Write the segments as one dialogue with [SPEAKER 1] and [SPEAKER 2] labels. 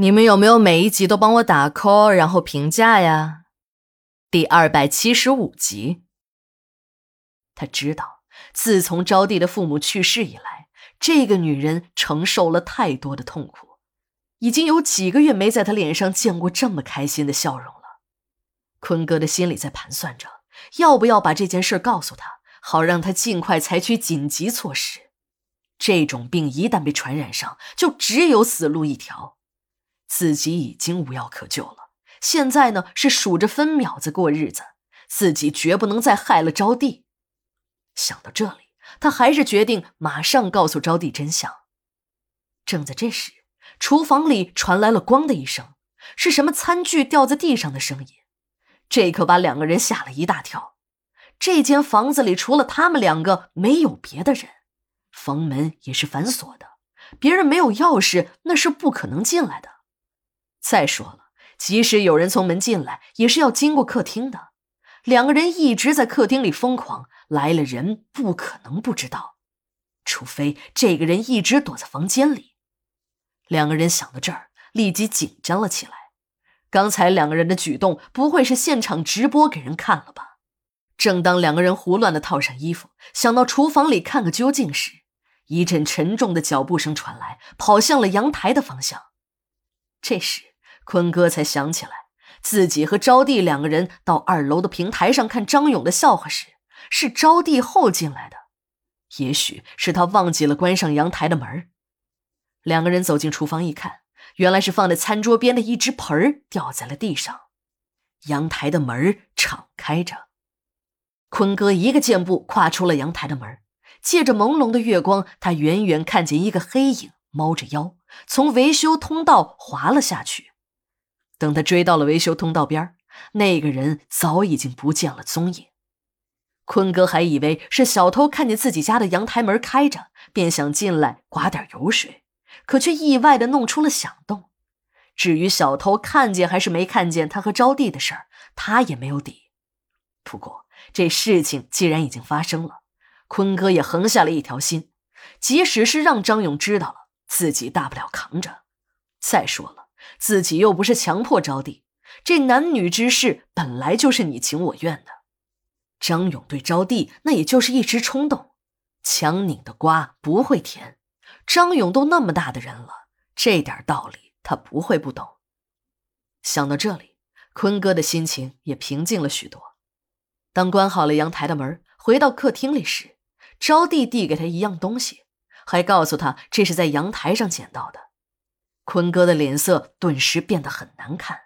[SPEAKER 1] 你们有没有每一集都帮我打 call，然后评价呀？第二百七十五集。他知道，自从招娣的父母去世以来，这个女人承受了太多的痛苦，已经有几个月没在她脸上见过这么开心的笑容了。坤哥的心里在盘算着，要不要把这件事告诉她，好让她尽快采取紧急措施。这种病一旦被传染上，就只有死路一条。自己已经无药可救了，现在呢是数着分秒子过日子，自己绝不能再害了招娣。想到这里，他还是决定马上告诉招娣真相。正在这时，厨房里传来了“咣”的一声，是什么餐具掉在地上的声音。这可把两个人吓了一大跳。这间房子里除了他们两个，没有别的人，房门也是反锁的，别人没有钥匙，那是不可能进来的。再说了，即使有人从门进来，也是要经过客厅的。两个人一直在客厅里疯狂。来了人，不可能不知道，除非这个人一直躲在房间里。两个人想到这儿，立即紧张了起来。刚才两个人的举动，不会是现场直播给人看了吧？正当两个人胡乱的套上衣服，想到厨房里看个究竟时，一阵沉重的脚步声传来，跑向了阳台的方向。这时，坤哥才想起来，自己和招娣两个人到二楼的平台上看张勇的笑话时。是招娣后进来的，也许是他忘记了关上阳台的门。两个人走进厨房一看，原来是放在餐桌边的一只盆儿掉在了地上，阳台的门敞开着。坤哥一个箭步跨出了阳台的门，借着朦胧的月光，他远远看见一个黑影猫着腰从维修通道滑了下去。等他追到了维修通道边那个人早已经不见了踪影。坤哥还以为是小偷看见自己家的阳台门开着，便想进来刮点油水，可却意外的弄出了响动。至于小偷看见还是没看见他和招娣的事儿，他也没有底。不过这事情既然已经发生了，坤哥也横下了一条心，即使是让张勇知道了，自己大不了扛着。再说了，自己又不是强迫招娣，这男女之事本来就是你情我愿的。张勇对招娣那也就是一时冲动，强拧的瓜不会甜。张勇都那么大的人了，这点道理他不会不懂。想到这里，坤哥的心情也平静了许多。当关好了阳台的门，回到客厅里时，招娣递给他一样东西，还告诉他这是在阳台上捡到的。坤哥的脸色顿时变得很难看。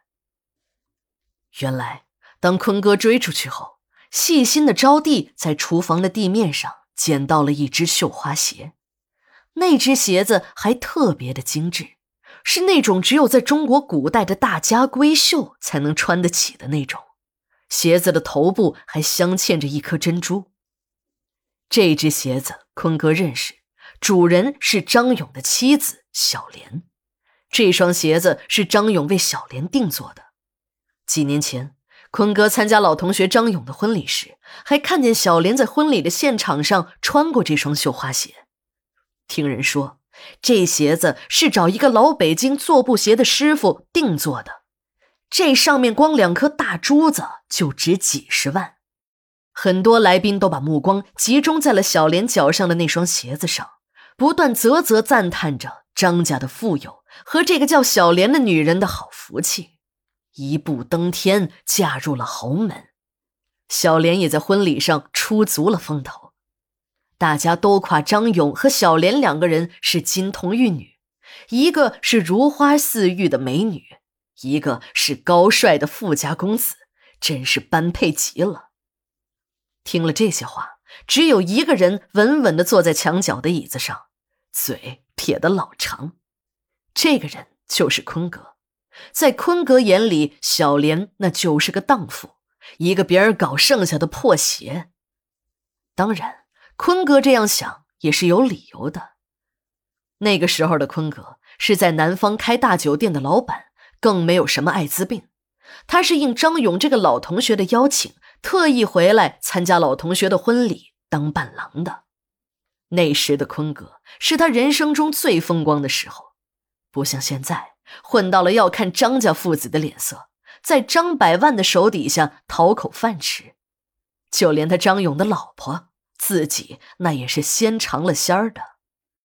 [SPEAKER 1] 原来，当坤哥追出去后。细心的招娣在厨房的地面上捡到了一只绣花鞋，那只鞋子还特别的精致，是那种只有在中国古代的大家闺秀才能穿得起的那种。鞋子的头部还镶嵌着一颗珍珠。这只鞋子坤哥认识，主人是张勇的妻子小莲。这双鞋子是张勇为小莲定做的，几年前。坤哥参加老同学张勇的婚礼时，还看见小莲在婚礼的现场上穿过这双绣花鞋。听人说，这鞋子是找一个老北京做布鞋的师傅定做的，这上面光两颗大珠子就值几十万。很多来宾都把目光集中在了小莲脚上的那双鞋子上，不断啧啧赞叹着张家的富有和这个叫小莲的女人的好福气。一步登天，嫁入了豪门，小莲也在婚礼上出足了风头。大家都夸张勇和小莲两个人是金童玉女，一个是如花似玉的美女，一个是高帅的富家公子，真是般配极了。听了这些话，只有一个人稳稳的坐在墙角的椅子上，嘴撇得老长，这个人就是坤哥。在坤哥眼里，小莲那就是个荡妇，一个别人搞剩下的破鞋。当然，坤哥这样想也是有理由的。那个时候的坤哥是在南方开大酒店的老板，更没有什么艾滋病。他是应张勇这个老同学的邀请，特意回来参加老同学的婚礼当伴郎的。那时的坤哥是他人生中最风光的时候，不像现在。混到了要看张家父子的脸色，在张百万的手底下讨口饭吃。就连他张勇的老婆，自己那也是先尝了鲜儿的。